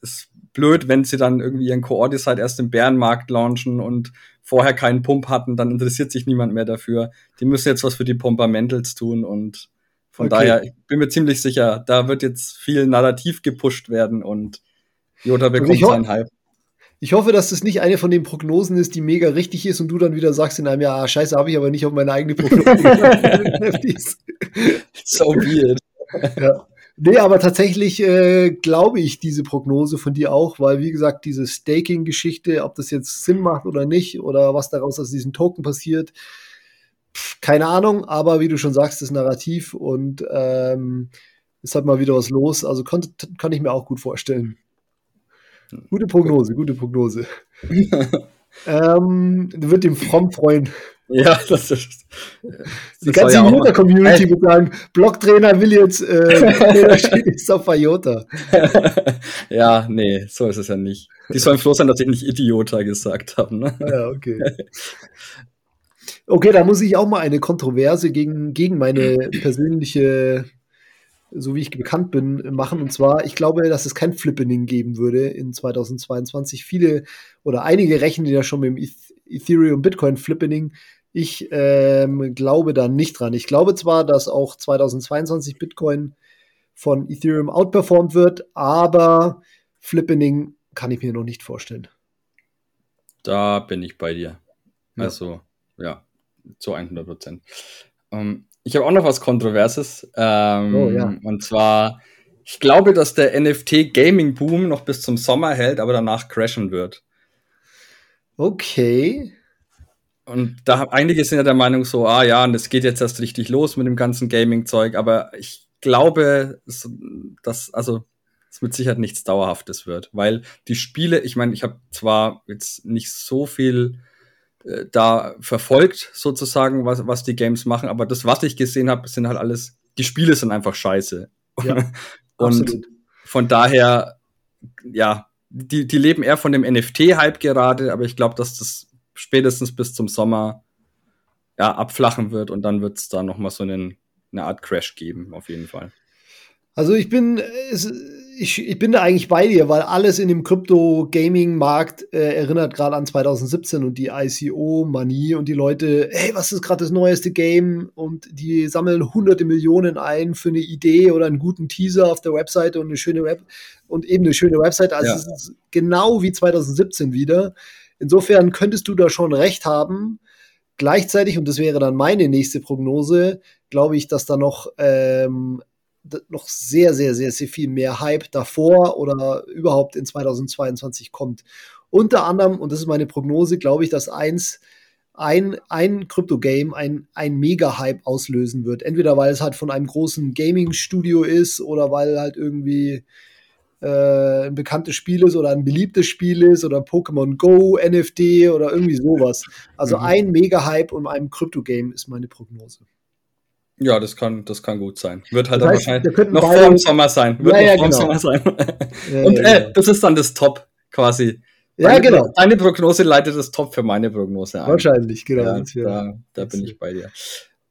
S2: ist blöd, wenn sie dann irgendwie ihren Coordicide erst im Bärenmarkt launchen und vorher keinen Pump hatten, dann interessiert sich niemand mehr dafür. Die müssen jetzt was für die Pumpermentals tun und von okay. daher, ich bin mir ziemlich sicher, da wird jetzt viel Narrativ gepusht werden und Jota bekommt seinen Hype.
S1: Ich hoffe, dass das nicht eine von den Prognosen ist, die mega richtig ist und du dann wieder sagst in einem Jahr, ah, scheiße, habe ich aber nicht auf meine eigene Prognose. so weird. Ja. Nee, aber tatsächlich äh, glaube ich diese Prognose von dir auch, weil wie gesagt, diese Staking-Geschichte, ob das jetzt Sinn macht oder nicht oder was daraus aus diesem Token passiert, pff, keine Ahnung, aber wie du schon sagst, das Narrativ und ähm, ist halt mal wieder was los. Also kann, kann ich mir auch gut vorstellen. Gute Prognose, gute Prognose. ähm, wird dem Fromm freuen. Ja, das ist. Die ganze ja Jota-Community wird sagen: Blocktrainer will jetzt äh, auf
S2: Iota. ja, nee, so ist es ja nicht. Die sollen froh sein, dass ich nicht Idiota gesagt habe. Ne?
S1: Ja, okay. Okay, da muss ich auch mal eine Kontroverse gegen, gegen meine persönliche, so wie ich bekannt bin, machen. Und zwar, ich glaube, dass es kein Flippening geben würde in 2022. Viele oder einige rechnen ja schon mit dem Ethereum Bitcoin Flippening. Ich ähm, glaube da nicht dran. Ich glaube zwar, dass auch 2022 Bitcoin von Ethereum outperformed wird, aber Flippening kann ich mir noch nicht vorstellen.
S2: Da bin ich bei dir. Ja. Also, ja, zu 100 Prozent. Ähm, ich habe auch noch was Kontroverses. Ähm, oh, ja. Und zwar, ich glaube, dass der NFT-Gaming-Boom noch bis zum Sommer hält, aber danach crashen wird.
S1: Okay.
S2: Und da einige sind ja der Meinung so, ah ja, und es geht jetzt erst richtig los mit dem ganzen Gaming-Zeug, aber ich glaube, dass, also, es mit Sicherheit nichts Dauerhaftes wird, weil die Spiele, ich meine, ich habe zwar jetzt nicht so viel äh, da verfolgt, sozusagen, was, was die Games machen, aber das, was ich gesehen habe, sind halt alles, die Spiele sind einfach scheiße. Ja, und von daher, ja, die, die leben eher von dem NFT-Hype gerade, aber ich glaube, dass das spätestens bis zum Sommer ja, abflachen wird und dann wird es da nochmal so einen, eine Art Crash geben, auf jeden Fall.
S1: Also ich bin, ich, ich bin da eigentlich bei dir, weil alles in dem Krypto-Gaming-Markt äh, erinnert gerade an 2017 und die ICO-Manie und die Leute, hey, was ist gerade das neueste Game? Und die sammeln hunderte Millionen ein für eine Idee oder einen guten Teaser auf der Webseite und eine schöne Web und eben eine schöne Webseite. Also ja. es ist genau wie 2017 wieder. Insofern könntest du da schon recht haben. Gleichzeitig, und das wäre dann meine nächste Prognose, glaube ich, dass da noch ähm, noch sehr, sehr, sehr, sehr viel mehr Hype davor oder überhaupt in 2022 kommt. Unter anderem, und das ist meine Prognose, glaube ich, dass eins, ein, ein Krypto-Game ein, ein Mega-Hype auslösen wird. Entweder weil es halt von einem großen Gaming-Studio ist oder weil halt irgendwie äh, ein bekanntes Spiel ist oder ein beliebtes Spiel ist oder Pokémon Go, NFT oder irgendwie sowas. Also mhm. ein Mega-Hype um einem Krypto-Game ist meine Prognose.
S2: Ja, das kann, das kann gut sein. Wird halt das heißt, wahrscheinlich noch vor dem Sommer sein. Wird ja, noch ja, vor genau. Sommer sein. ja, Und äh, genau. das ist dann das Top quasi.
S1: Ja, deine, genau.
S2: Deine Prognose leitet das Top für meine Prognose
S1: ein. Wahrscheinlich, genau.
S2: Ja, da, da bin ich bei dir.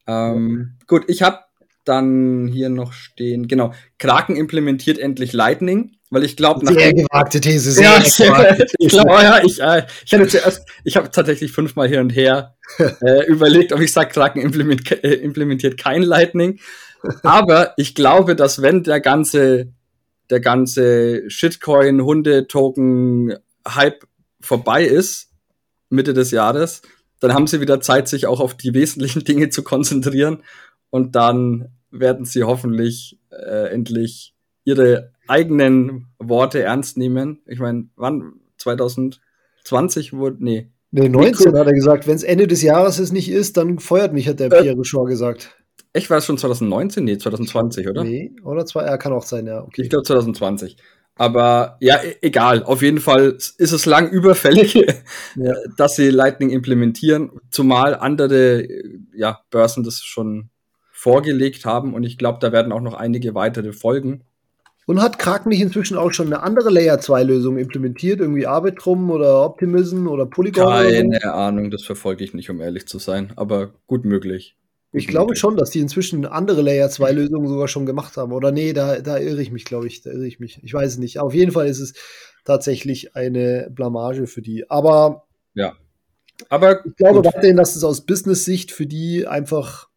S2: Ähm, gut, ich habe dann hier noch stehen, genau, Kraken implementiert endlich Lightning, weil ich glaube
S1: nach sehr gewagte These, sehr ja,
S2: gewagte These. ich glaube, ja, ich, äh, ich hatte zuerst, ich habe tatsächlich fünfmal hier und her äh, überlegt, ob ich sage, Kraken implementiert, äh, implementiert kein Lightning, aber ich glaube, dass wenn der ganze der ganze Shitcoin Hunde Token Hype vorbei ist Mitte des Jahres, dann haben sie wieder Zeit, sich auch auf die wesentlichen Dinge zu konzentrieren und dann werden sie hoffentlich äh, endlich ihre eigenen Worte ernst nehmen. Ich meine, wann? 2020 wurde, nee.
S1: Nee, 19 hat er gesagt, wenn es Ende des Jahres es nicht ist, dann feuert mich, hat der äh, Pierre Shaw gesagt.
S2: Echt, war es schon 2019? Nee, 2020, oder?
S1: Nee, oder zwei, er kann auch sein, ja.
S2: Okay. Ich glaube 2020. Aber ja, e egal. Auf jeden Fall ist es lang überfällig, ja. dass sie Lightning implementieren, zumal andere ja, Börsen das schon vorgelegt haben und ich glaube, da werden auch noch einige weitere folgen.
S1: Und hat Kraken nicht inzwischen auch schon eine andere Layer 2 Lösung implementiert? Irgendwie Arbitrum oder Optimism oder Polygon?
S2: Keine
S1: oder?
S2: Ahnung, das verfolge ich nicht, um ehrlich zu sein, aber gut möglich.
S1: Gut ich glaube möglich. schon, dass die inzwischen andere Layer 2 Lösungen sogar schon gemacht haben. Oder nee, da, da irre ich mich, glaube ich. Da irre ich mich. Ich weiß es nicht. Auf jeden Fall ist es tatsächlich eine Blamage für die. Aber
S2: ja. Aber
S1: ich glaube weiterhin, dass es aus Business-Sicht für die einfach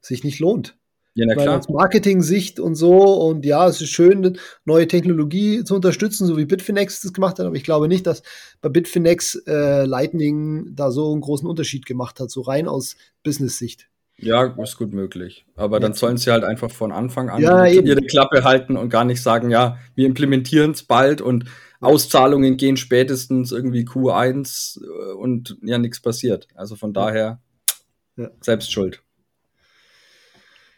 S1: sich nicht lohnt. Ja, na klar. Aus Marketing-Sicht und so. Und ja, es ist schön, neue Technologie zu unterstützen, so wie Bitfinex das gemacht hat. Aber ich glaube nicht, dass bei Bitfinex äh, Lightning da so einen großen Unterschied gemacht hat, so rein aus Business-Sicht.
S2: Ja, ist gut möglich. Aber dann sollen sie halt einfach von Anfang an ja, ihre Klappe halten und gar nicht sagen, ja, wir implementieren es bald und Auszahlungen gehen spätestens irgendwie Q1 äh, und ja, nichts passiert. Also von daher ja. selbst schuld.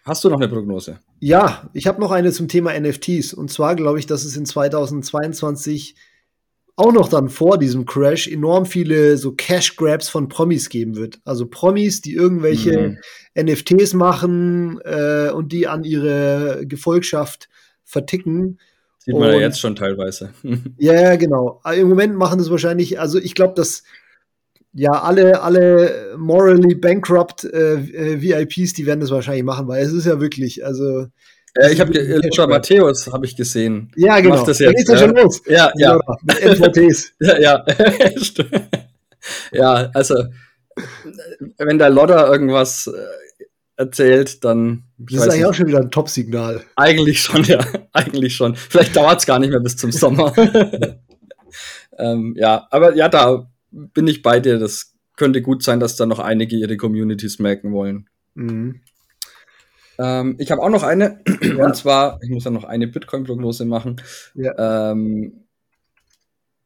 S2: Hast du noch eine Prognose?
S1: Ja, ich habe noch eine zum Thema NFTs. Und zwar glaube ich, dass es in 2022 auch noch dann vor diesem Crash enorm viele so Cash Grabs von Promis geben wird. Also Promis, die irgendwelche mhm. NFTs machen äh, und die an ihre Gefolgschaft verticken.
S2: Sieht man und, ja jetzt schon teilweise.
S1: ja, genau. Im Moment machen das wahrscheinlich, also ich glaube, dass ja, alle, alle morally bankrupt äh, äh VIPs, die werden das wahrscheinlich machen, weil es ist ja wirklich, also.
S2: Ja, ich habe Lothar Matthäus habe ich gesehen.
S1: Ja, genau. Macht
S2: das jetzt.
S1: Ist ja schon los.
S2: Ja, ja.
S1: Mit MVPs.
S2: ja, ja. ja, also wenn der Lodder irgendwas äh, erzählt, dann.
S1: Das ist eigentlich nicht. auch schon wieder ein Top-Signal.
S2: Eigentlich schon, ja. Eigentlich schon. Vielleicht dauert es gar nicht mehr bis zum Sommer. ähm, ja, aber ja, da bin ich bei dir. Das könnte gut sein, dass da noch einige ihre Communities merken wollen. Mhm. Ähm, ich habe auch noch eine, ja. und zwar, ich muss ja noch eine Bitcoin-Prognose machen. Ja. Ähm,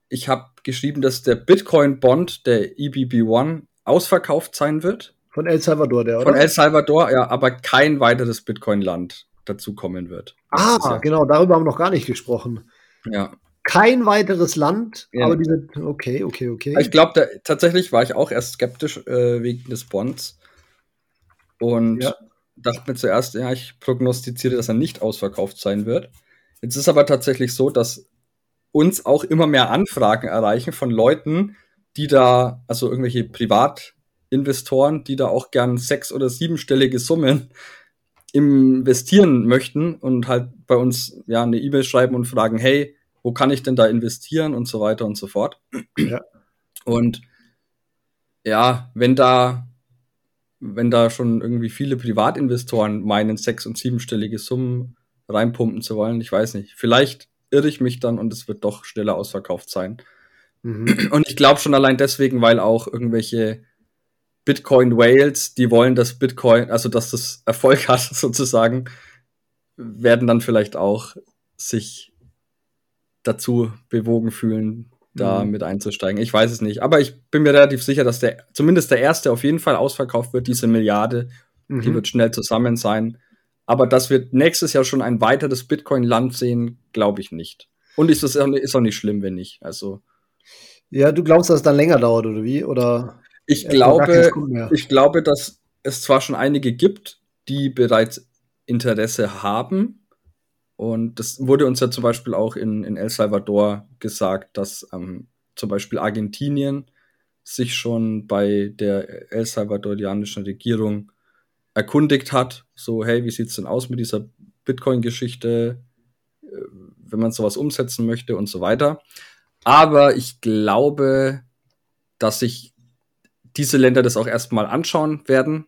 S2: ich habe geschrieben, dass der Bitcoin-Bond, der EBB1, ausverkauft sein wird.
S1: Von El Salvador, der,
S2: oder? Von El Salvador, ja, aber kein weiteres Bitcoin-Land dazukommen wird.
S1: Das ah, ja genau, darüber haben wir noch gar nicht gesprochen.
S2: Ja
S1: kein weiteres Land, ja. aber diese, okay, okay, okay.
S2: Ich glaube, tatsächlich war ich auch erst skeptisch äh, wegen des Bonds und ja. dachte mir zuerst, ja, ich prognostiziere, dass er nicht ausverkauft sein wird. Jetzt ist aber tatsächlich so, dass uns auch immer mehr Anfragen erreichen von Leuten, die da, also irgendwelche Privat, Investoren, die da auch gern sechs- oder siebenstellige Summen investieren möchten und halt bei uns ja eine E-Mail schreiben und fragen, hey, wo kann ich denn da investieren und so weiter und so fort. Ja. Und ja, wenn da, wenn da schon irgendwie viele Privatinvestoren meinen, sechs- und siebenstellige Summen reinpumpen zu wollen, ich weiß nicht. Vielleicht irre ich mich dann und es wird doch schneller ausverkauft sein. Mhm. Und ich glaube schon allein deswegen, weil auch irgendwelche Bitcoin Whales, die wollen, dass Bitcoin, also dass das Erfolg hat sozusagen, werden dann vielleicht auch sich dazu bewogen fühlen, da mhm. mit einzusteigen. Ich weiß es nicht, aber ich bin mir relativ sicher, dass der zumindest der erste auf jeden Fall ausverkauft wird, diese Milliarde, mhm. die wird schnell zusammen sein. Aber dass wir nächstes Jahr schon ein weiteres Bitcoin-Land sehen, glaube ich nicht. Und ist, das, ist auch nicht schlimm, wenn nicht. Also.
S1: Ja, du glaubst, dass es dann länger dauert, oder wie? Oder
S2: ich glaube, ich glaube, dass es zwar schon einige gibt, die bereits Interesse haben. Und das wurde uns ja zum Beispiel auch in, in El Salvador gesagt, dass ähm, zum Beispiel Argentinien sich schon bei der El Salvadorianischen Regierung erkundigt hat. So, hey, wie sieht's denn aus mit dieser Bitcoin-Geschichte, äh, wenn man sowas umsetzen möchte und so weiter. Aber ich glaube, dass sich diese Länder das auch erstmal anschauen werden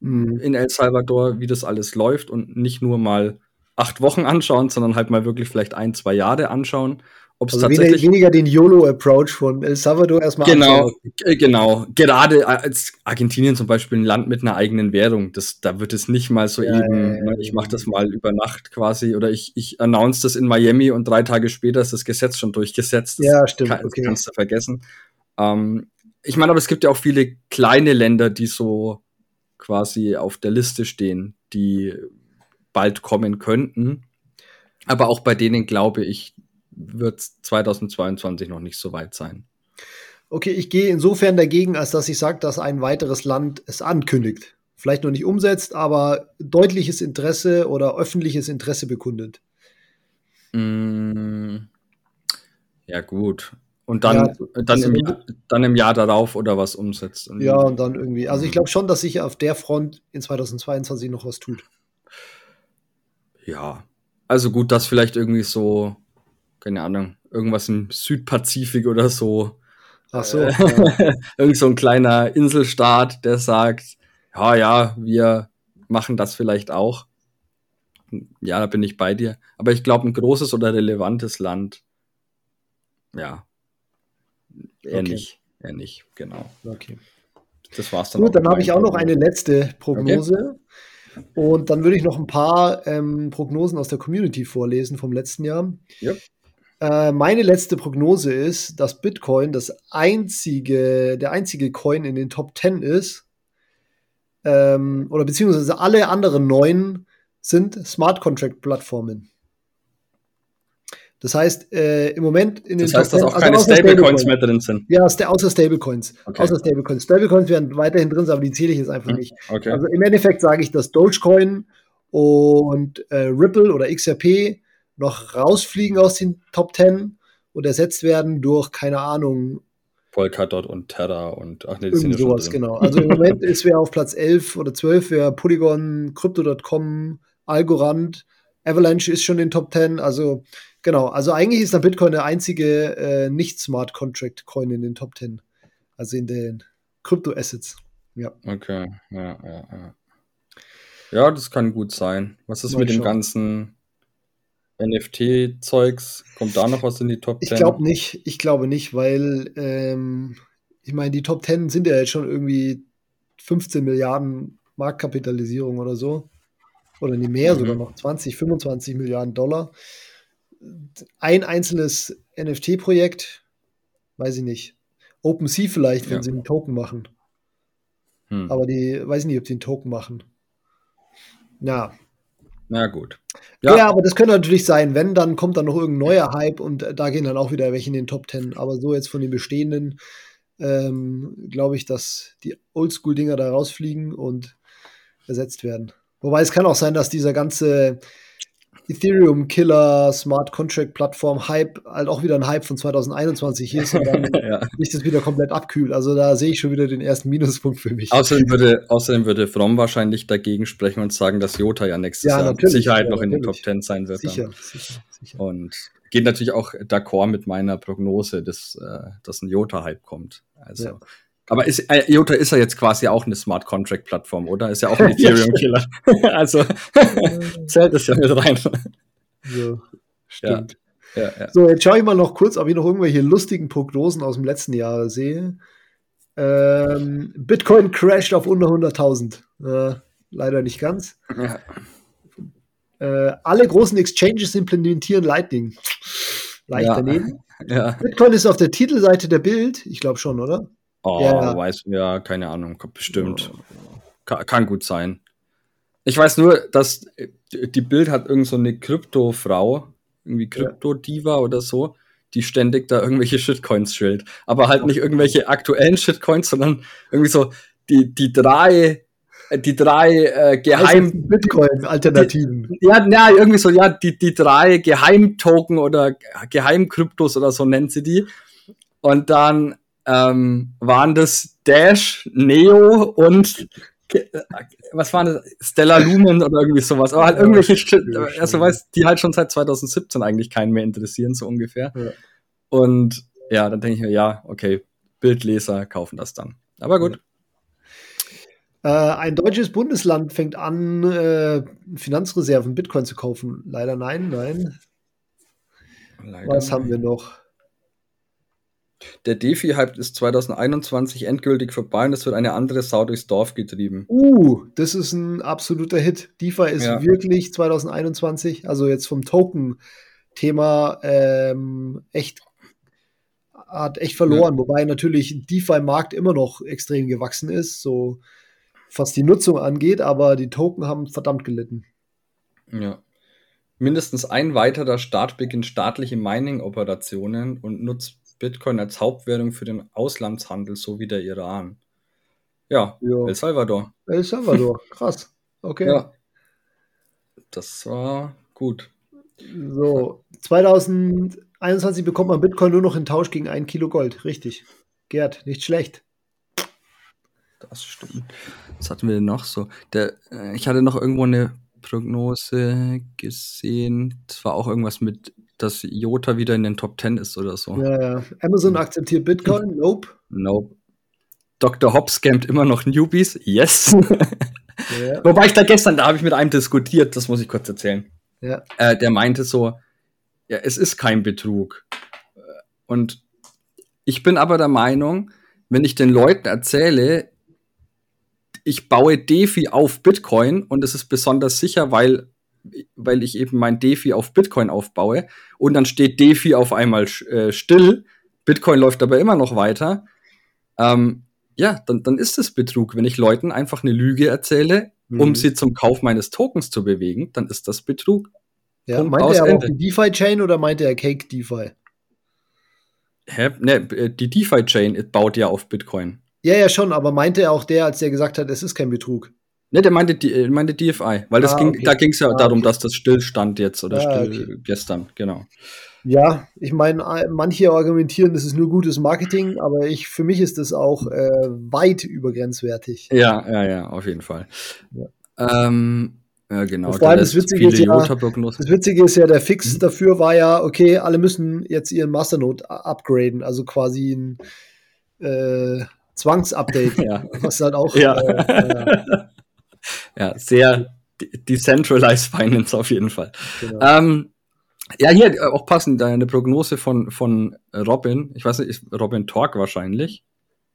S2: mhm. in El Salvador, wie das alles läuft und nicht nur mal acht Wochen anschauen, sondern halt mal wirklich vielleicht ein, zwei Jahre anschauen.
S1: Ob es also tatsächlich weniger den YOLO-Approach von El Salvador erstmal
S2: Genau, anschauen. Äh, genau. Gerade als Argentinien zum Beispiel ein Land mit einer eigenen Währung, das, da wird es nicht mal so ja, eben, ja, ja, ich mache das mal über Nacht quasi oder ich, ich announce das in Miami und drei Tage später ist das Gesetz schon durchgesetzt. Das
S1: ja, stimmt.
S2: Kann, okay. kannst du vergessen. Ähm, ich meine, aber es gibt ja auch viele kleine Länder, die so quasi auf der Liste stehen, die bald kommen könnten. Aber auch bei denen, glaube ich, wird 2022 noch nicht so weit sein.
S1: Okay, ich gehe insofern dagegen, als dass ich sage, dass ein weiteres Land es ankündigt. Vielleicht noch nicht umsetzt, aber deutliches Interesse oder öffentliches Interesse bekundet.
S2: Mm, ja, gut. Und dann, ja, dann, im, Jahr, dann im Jahr darauf oder was umsetzt.
S1: Und ja, und dann irgendwie. Also ich glaube schon, dass sich auf der Front in 2022 noch was tut.
S2: Ja. Also gut, dass vielleicht irgendwie so, keine Ahnung, irgendwas im Südpazifik oder so.
S1: Ach so.
S2: Äh, ja. irgend so ein kleiner Inselstaat, der sagt, ja, ja, wir machen das vielleicht auch. Ja, da bin ich bei dir. Aber ich glaube, ein großes oder relevantes Land, ja, Eher okay. nicht. Eher nicht, genau.
S1: Okay.
S2: Das war's
S1: dann. Gut, dann habe ich auch noch eine letzte Prognose. Okay. Und dann würde ich noch ein paar ähm, Prognosen aus der Community vorlesen vom letzten Jahr.
S2: Yep.
S1: Äh, meine letzte Prognose ist, dass Bitcoin das einzige, der einzige Coin in den Top 10 ist, ähm, oder beziehungsweise alle anderen neun sind Smart Contract Plattformen. Das heißt, äh, im Moment in
S2: den Das heißt, dass auch also keine Stablecoins mehr drin sind.
S1: Ja, außer Stablecoins. Okay. Außer Stablecoins. Stablecoins werden weiterhin drin sein, aber die zähle ich jetzt einfach hm, nicht.
S2: Okay.
S1: Also im Endeffekt sage ich, dass Dogecoin und äh, Ripple oder XRP noch rausfliegen aus den Top 10 und ersetzt werden durch, keine Ahnung,
S2: Polkadot und Terra und
S1: ach nee, das sind sowas, genau. Also im Moment ist wer auf Platz 11 oder 12 wäre Polygon, Crypto.com, Algorand, Avalanche ist schon in den Top 10, also Genau, also eigentlich ist der Bitcoin der einzige äh, nicht-Smart Contract Coin in den Top 10. Also in den Krypto-Assets. Ja.
S2: Okay, ja, ja, ja. Ja, das kann gut sein. Was ist Mal mit schauen. dem ganzen NFT-Zeugs? Kommt da noch was in die Top
S1: 10? Ich glaube nicht, ich glaube nicht, weil ähm, ich meine, die Top 10 sind ja jetzt schon irgendwie 15 Milliarden Marktkapitalisierung oder so. Oder nicht mehr, mhm. sogar noch 20, 25 Milliarden Dollar ein einzelnes NFT-Projekt, weiß ich nicht. OpenSea vielleicht, wenn ja. sie einen Token machen. Hm. Aber die, weiß ich nicht, ob sie einen Token machen. Ja.
S2: Na gut.
S1: Ja. ja. aber das könnte natürlich sein. Wenn, dann kommt dann noch irgendein neuer Hype und da gehen dann auch wieder welche in den Top Ten. Aber so jetzt von den bestehenden ähm, glaube ich, dass die Oldschool-Dinger da rausfliegen und ersetzt werden. Wobei es kann auch sein, dass dieser ganze Ethereum Killer, Smart Contract Plattform Hype, halt auch wieder ein Hype von 2021 hier ist und dann ja. sich das wieder komplett abkühlt. Also da sehe ich schon wieder den ersten Minuspunkt für mich.
S2: Außerdem würde, außerdem würde Fromm wahrscheinlich dagegen sprechen und sagen, dass Jota ja nächstes ja, Jahr mit Sicherheit ja, noch in den Top 10 sein wird. Sicher, sicher, sicher. Und geht natürlich auch d'accord mit meiner Prognose, dass, äh, dass ein Jota-Hype kommt. Also. Aber ist, äh, IOTA ist ja jetzt quasi auch eine Smart Contract Plattform, oder? Ist ja auch ein Ethereum Killer. also zählt das ja mit rein.
S1: So, stimmt. Ja, ja, ja. So, jetzt schaue ich mal noch kurz, ob ich noch irgendwelche lustigen Prognosen aus dem letzten Jahr sehe. Ähm, Bitcoin crasht auf unter 100.000. Äh, leider nicht ganz. Äh, alle großen Exchanges implementieren Lightning. Leicht daneben. Bitcoin ist auf der Titelseite der Bild. Ich glaube schon, oder?
S2: Oh, ja. weiß, ja, keine Ahnung, bestimmt. Kann, kann, gut sein. Ich weiß nur, dass äh, die Bild hat irgend so eine Krypto-Frau, irgendwie Krypto-Diva oder so, die ständig da irgendwelche Shitcoins schillt. Aber halt nicht irgendwelche aktuellen Shitcoins, sondern irgendwie so die, die drei äh, die drei äh, Geheim also
S1: Bitcoin-Alternativen.
S2: Ja, ja, irgendwie so, ja, die, die drei Geheimtoken oder Geheimkryptos oder so nennt sie die. Und dann ähm, waren das Dash, Neo und was waren das? Stella Lumen oder irgendwie sowas. Aber halt irgendwelche, ja, also weißt, die halt schon seit 2017 eigentlich keinen mehr interessieren, so ungefähr. Ja. Und ja, dann denke ich mir, ja, okay, Bildleser kaufen das dann. Aber gut.
S1: Äh, ein deutsches Bundesland fängt an, äh, Finanzreserven Bitcoin zu kaufen. Leider nein, nein. Leider Was haben wir noch?
S2: Der DeFi-Hype ist 2021 endgültig vorbei und es wird eine andere Sau durchs Dorf getrieben.
S1: Uh, das ist ein absoluter Hit. DeFi ist ja. wirklich 2021, also jetzt vom Token-Thema ähm, echt hat echt verloren, ja. wobei natürlich DeFi-Markt immer noch extrem gewachsen ist, so was die Nutzung angeht, aber die Token haben verdammt gelitten.
S2: Ja. Mindestens ein weiterer Staat beginnt staatliche Mining-Operationen und nutzt Bitcoin als Hauptwährung für den Auslandshandel, so wie der Iran. Ja, jo. El Salvador.
S1: El Salvador, krass. Okay. Ja.
S2: Das war gut.
S1: So, 2021 bekommt man Bitcoin nur noch in Tausch gegen ein Kilo Gold. Richtig. Gerd, nicht schlecht.
S2: Das stimmt. Was hatten wir denn noch so? Der, äh, ich hatte noch irgendwo eine Prognose gesehen. Das war auch irgendwas mit dass Jota wieder in den Top 10 ist oder so.
S1: Ja, ja. Amazon akzeptiert Bitcoin? Nope.
S2: Nope. Dr. Hobbs scammt immer noch Newbies? Yes. Ja. Wobei ich da gestern, da habe ich mit einem diskutiert, das muss ich kurz erzählen. Ja. Äh, der meinte so, ja, es ist kein Betrug. Und ich bin aber der Meinung, wenn ich den Leuten erzähle, ich baue DeFi auf Bitcoin und es ist besonders sicher, weil weil ich eben mein DeFi auf Bitcoin aufbaue und dann steht DeFi auf einmal äh, still, Bitcoin läuft aber immer noch weiter, ähm, ja, dann, dann ist es Betrug. Wenn ich Leuten einfach eine Lüge erzähle, mhm. um sie zum Kauf meines Tokens zu bewegen, dann ist das Betrug.
S1: Ja, Punkt meinte er auch die DeFi-Chain oder meinte er Cake DeFi?
S2: Hä? Ne, äh, die DeFi-Chain baut ja auf Bitcoin.
S1: Ja, ja, schon, aber meinte er auch der, als der gesagt hat, es ist kein Betrug?
S2: Ne, der meinte, die, äh, meinte DFI, weil das ah, ging, okay. da ging es ja ah, darum, okay. dass das stillstand jetzt oder ah, still okay. gestern, genau.
S1: Ja, ich meine, äh, manche argumentieren, das ist nur gutes Marketing, aber ich, für mich ist das auch äh, weit übergrenzwertig.
S2: Ja, ja, ja, auf jeden Fall. Ja. Ähm, ja, genau.
S1: vor allem das Witzige, ist ja, das Witzige ist ja, der Fix mhm. dafür war ja, okay, alle müssen jetzt ihren Masternode upgraden, also quasi ein äh, Zwangsupdate, ja. was halt auch ja. äh,
S2: ja, sehr decentralized Finance auf jeden Fall. Genau. Ähm, ja, hier äh, auch passend, eine Prognose von, von Robin. Ich weiß nicht, ist Robin Talk wahrscheinlich.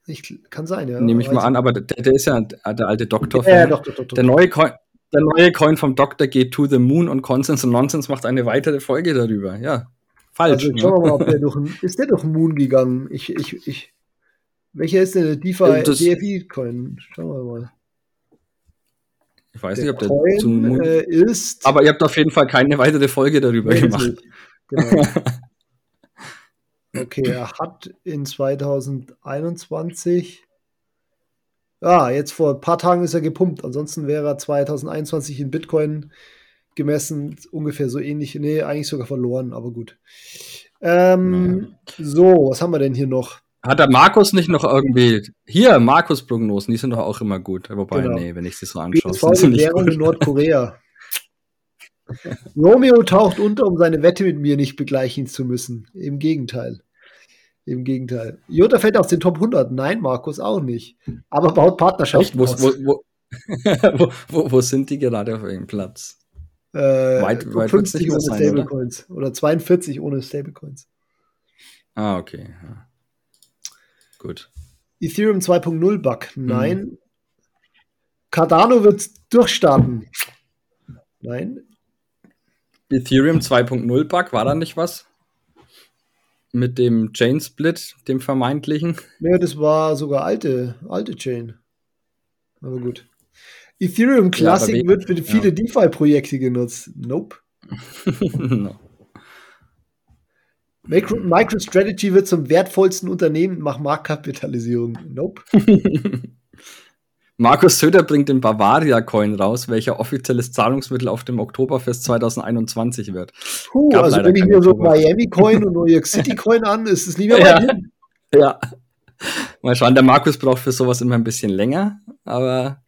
S1: Ich, kann sein, ja.
S2: Nehme ich mal an, aber der, der, ist ja der alte Doktor. Ja, ja, doch, doch, der, neue Coin, der neue Coin vom Doktor geht to the moon und Consens und Nonsense macht eine weitere Folge darüber. Ja, falsch. Also,
S1: ne? schauen wir mal, ob der durch, ist der durch Moon gegangen? Ich, ich, ich, welcher ist denn der DeFi, DFI-Coin? Schauen wir mal.
S2: Ich weiß nicht, ob der Coin, zum äh, ist. Aber ihr habt auf jeden Fall keine weitere Folge darüber nee, gemacht. Genau.
S1: okay, er hat in 2021. Ja, jetzt vor ein paar Tagen ist er gepumpt. Ansonsten wäre er 2021 in Bitcoin gemessen ungefähr so ähnlich. Nee, eigentlich sogar verloren, aber gut. Ähm. So, was haben wir denn hier noch?
S2: Hat der Markus nicht noch irgendwie. Hier, Markus-Prognosen, die sind doch auch immer gut. Wobei, genau. nee, wenn ich sie so anschaue.
S1: BSV Währung in Nordkorea. Romeo taucht unter, um seine Wette mit mir nicht begleichen zu müssen. Im Gegenteil. Im Gegenteil. Jota fällt aus den Top 100. Nein, Markus auch nicht. Aber baut Partnerschaften
S2: Echt? Wo, wo, wo, wo, wo, sind die gerade auf ihrem Platz?
S1: Äh, weit, weit 50 ohne Stablecoins. Oder? oder 42 ohne Stablecoins.
S2: Ah, okay. Ja. Gut.
S1: Ethereum 2.0 Bug. Nein. Mhm. Cardano wird durchstarten. Nein.
S2: Ethereum 2.0 Bug, war da nicht was? Mit dem Chain Split, dem vermeintlichen?
S1: Nee, das war sogar alte, alte Chain. Aber gut. Ethereum Classic ja, wird für viele ja. DeFi-Projekte genutzt. Nope. no. MicroStrategy wird zum wertvollsten Unternehmen nach Marktkapitalisierung. Nope.
S2: Markus Söder bringt den Bavaria-Coin raus, welcher offizielles Zahlungsmittel auf dem Oktoberfest 2021 wird.
S1: Puh, also wenn ich mir so Miami-Coin und New York City-Coin an, ist es nie mehr ja.
S2: hin. Ja. Mal schauen, der Markus braucht für sowas immer ein bisschen länger, aber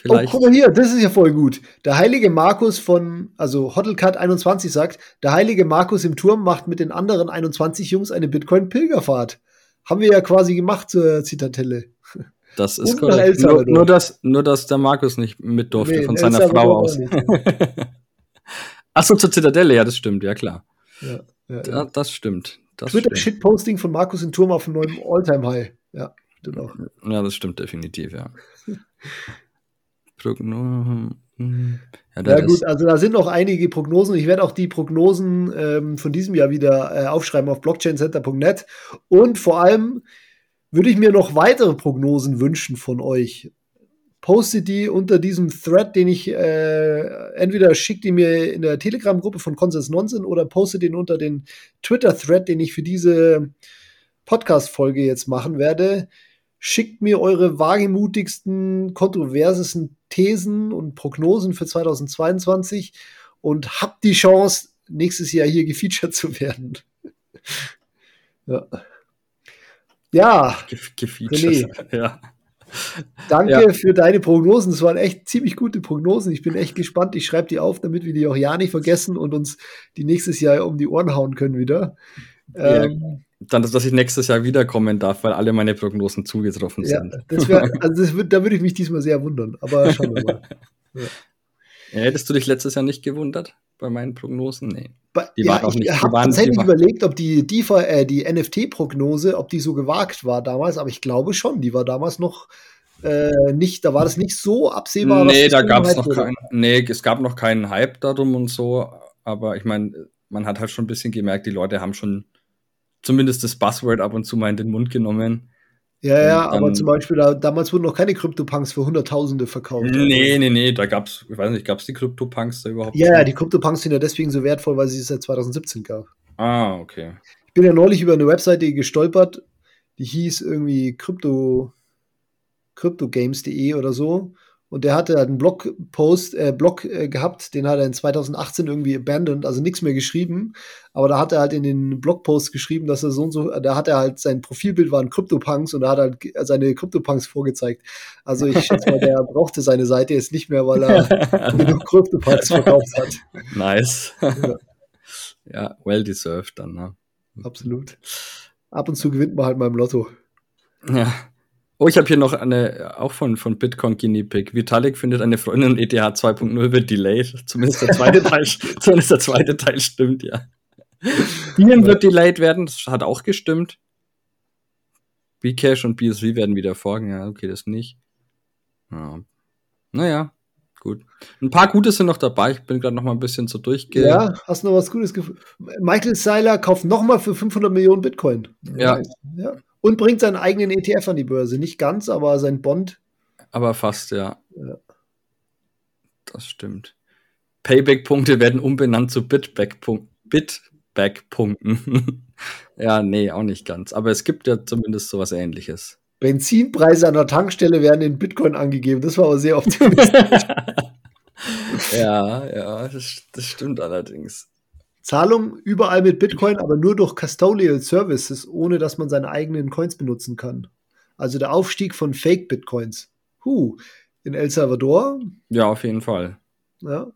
S1: vielleicht. Oh, guck mal hier, das ist ja voll gut. Der heilige Markus von, also Hotelcat 21 sagt, der heilige Markus im Turm macht mit den anderen 21 Jungs eine Bitcoin-Pilgerfahrt. Haben wir ja quasi gemacht zur Zitadelle.
S2: Das ist korrekt. Nur, nur, dass, nur, dass der Markus nicht mit durfte nee, von seiner Frau aus. Achso, zur Zitadelle, ja, das stimmt, ja klar. Ja, ja, da, das stimmt. Das
S1: Twitter-Shitposting von Markus in Turm auf einem neuen Alltime-High. Ja,
S2: stimmt auch. Ja, das stimmt definitiv, ja.
S1: Prognosen. Ja, ja gut, also da sind noch einige Prognosen. Ich werde auch die Prognosen ähm, von diesem Jahr wieder äh, aufschreiben auf blockchaincenter.net. Und vor allem würde ich mir noch weitere Prognosen wünschen von euch. Postet die unter diesem Thread, den ich äh, entweder schickt die mir in der Telegram-Gruppe von Consens Nonsen oder postet den unter den Twitter-Thread, den ich für diese Podcast-Folge jetzt machen werde. Schickt mir eure wagemutigsten, kontroversesten Thesen und Prognosen für 2022 und habt die Chance, nächstes Jahr hier gefeatured zu werden. ja. Ja.
S2: Gefeatured. Ja.
S1: Danke ja. für deine Prognosen. Das waren echt ziemlich gute Prognosen. Ich bin echt gespannt. Ich schreibe die auf, damit wir die auch ja nicht vergessen und uns die nächstes Jahr um die Ohren hauen können wieder.
S2: Ja. Ähm, dann, dass ich nächstes Jahr wiederkommen darf, weil alle meine Prognosen zugetroffen sind.
S1: Ja, das wär, also das wird, da würde ich mich diesmal sehr wundern. Aber schauen wir mal.
S2: Ja. Hättest du dich letztes Jahr nicht gewundert? bei meinen Prognosen? Nee.
S1: Die ja, waren ich habe tatsächlich überlegt, ob die, DeFi, äh, die NFT-Prognose, ob die so gewagt war damals, aber ich glaube schon, die war damals noch äh, nicht, da war das nicht so absehbar.
S2: Nee, da gab es noch keinen, nee, es gab noch keinen Hype darum und so, aber ich meine, man hat halt schon ein bisschen gemerkt, die Leute haben schon zumindest das Buzzword ab und zu mal in den Mund genommen.
S1: Ja, ja, aber zum Beispiel, da, damals wurden noch keine Krypto-Punks für Hunderttausende verkauft.
S2: Nee, nee, nee, da gab's, ich weiß nicht, gab's die Krypto-Punks da überhaupt?
S1: Ja, ja, die Krypto-Punks sind ja deswegen so wertvoll, weil sie es seit 2017 gab.
S2: Ah, okay.
S1: Ich bin ja neulich über eine Webseite gestolpert, die hieß irgendwie CryptoGames.de oder so. Und der hatte halt einen Blogpost, äh, Blog äh, gehabt, den hat er in 2018 irgendwie abandoned, also nichts mehr geschrieben. Aber da hat er halt in den Blogpost geschrieben, dass er so und so, da hat er halt sein Profilbild waren Kryptopunks und da hat er halt seine Kryptopunks vorgezeigt. Also ich schätze mal, der brauchte seine Seite jetzt nicht mehr, weil er genug Kryptopunks verkauft hat.
S2: Nice. Ja. ja, well deserved dann, ne?
S1: Absolut. Ab und zu gewinnt man halt mal im Lotto.
S2: Ja. Oh, ich habe hier noch eine, auch von, von Bitcoin Guinea Pig. Vitalik findet eine Freundin und ETH 2.0 wird delayed. Zumindest der zweite Teil, zumindest der zweite Teil stimmt, ja. Bienen wird delayed werden, das hat auch gestimmt. Bcash und BSV werden wieder folgen, ja, okay, das nicht. Ja. Naja, gut. Ein paar Gute sind noch dabei, ich bin gerade noch mal ein bisschen so durchge...
S1: Ja, hast du noch was Gutes gefunden? Michael Seiler kauft noch mal für 500 Millionen Bitcoin.
S2: Ja.
S1: ja. Und bringt seinen eigenen ETF an die Börse. Nicht ganz, aber sein Bond.
S2: Aber fast, ja. ja. Das stimmt. Payback-Punkte werden umbenannt zu Bitback-Punkten. Bitback-Punkten. ja, nee, auch nicht ganz. Aber es gibt ja zumindest sowas ähnliches.
S1: Benzinpreise an der Tankstelle werden in Bitcoin angegeben. Das war aber sehr optimistisch.
S2: Ja, ja, das, das stimmt allerdings.
S1: Zahlung überall mit Bitcoin, aber nur durch Custodial Services, ohne dass man seine eigenen Coins benutzen kann. Also der Aufstieg von Fake Bitcoins. Huh. In El Salvador?
S2: Ja, auf jeden Fall.
S1: Ja.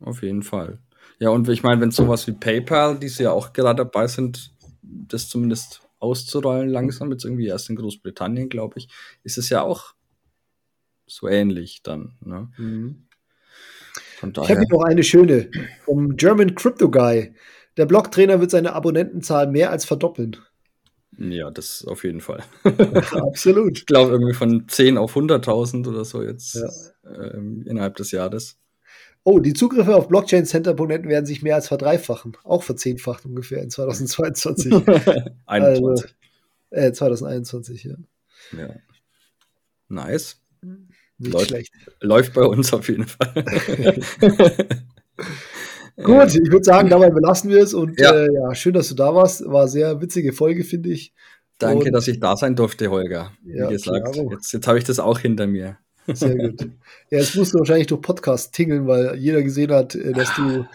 S2: Auf jeden Fall. Ja, und ich meine, wenn sowas wie PayPal, die sie ja auch gerade dabei sind, das zumindest auszurollen langsam, jetzt irgendwie erst in Großbritannien, glaube ich, ist es ja auch so ähnlich dann. Ne? Mhm.
S1: Ich habe noch eine schöne vom German Crypto Guy. Der Blogtrainer wird seine Abonnentenzahl mehr als verdoppeln.
S2: Ja, das auf jeden Fall.
S1: Absolut.
S2: Ich glaube irgendwie von 10 auf 100.000 oder so jetzt ja. ähm, innerhalb des Jahres.
S1: Oh, die Zugriffe auf Blockchain-Center.net werden sich mehr als verdreifachen. Auch verzehnfacht ungefähr in 2022. 21. Also, äh, 2021, ja.
S2: Ja. Nice.
S1: Nicht läuft, schlecht.
S2: Läuft bei uns auf jeden Fall.
S1: Gut, ich würde sagen, dabei belassen wir es. Und ja. Äh, ja, schön, dass du da warst. War eine sehr witzige Folge, finde ich.
S2: Danke, und, dass ich da sein durfte, Holger. Wie ja, gesagt, klar. jetzt, jetzt habe ich das auch hinter mir.
S1: Sehr gut. Ja, jetzt musst du wahrscheinlich durch Podcast tingeln, weil jeder gesehen hat, äh, dass du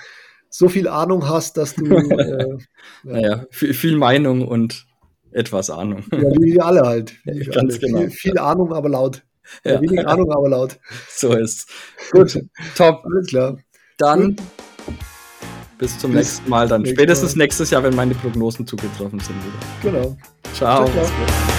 S1: so viel Ahnung hast, dass du. Äh,
S2: ja. Naja, viel, viel, Meinung und etwas Ahnung.
S1: Ja, wie wir alle halt.
S2: Ganz alle.
S1: genau. Viel, viel Ahnung, aber laut. Ja. Wenig Ahnung, aber laut.
S2: So ist.
S1: Gut, top. Alles klar.
S2: Dann Gut. bis zum bis nächsten Mal. Dann spätestens Mal. nächstes Jahr, wenn meine Prognosen zugetroffen sind wieder.
S1: Genau.
S2: Ciao, ciao.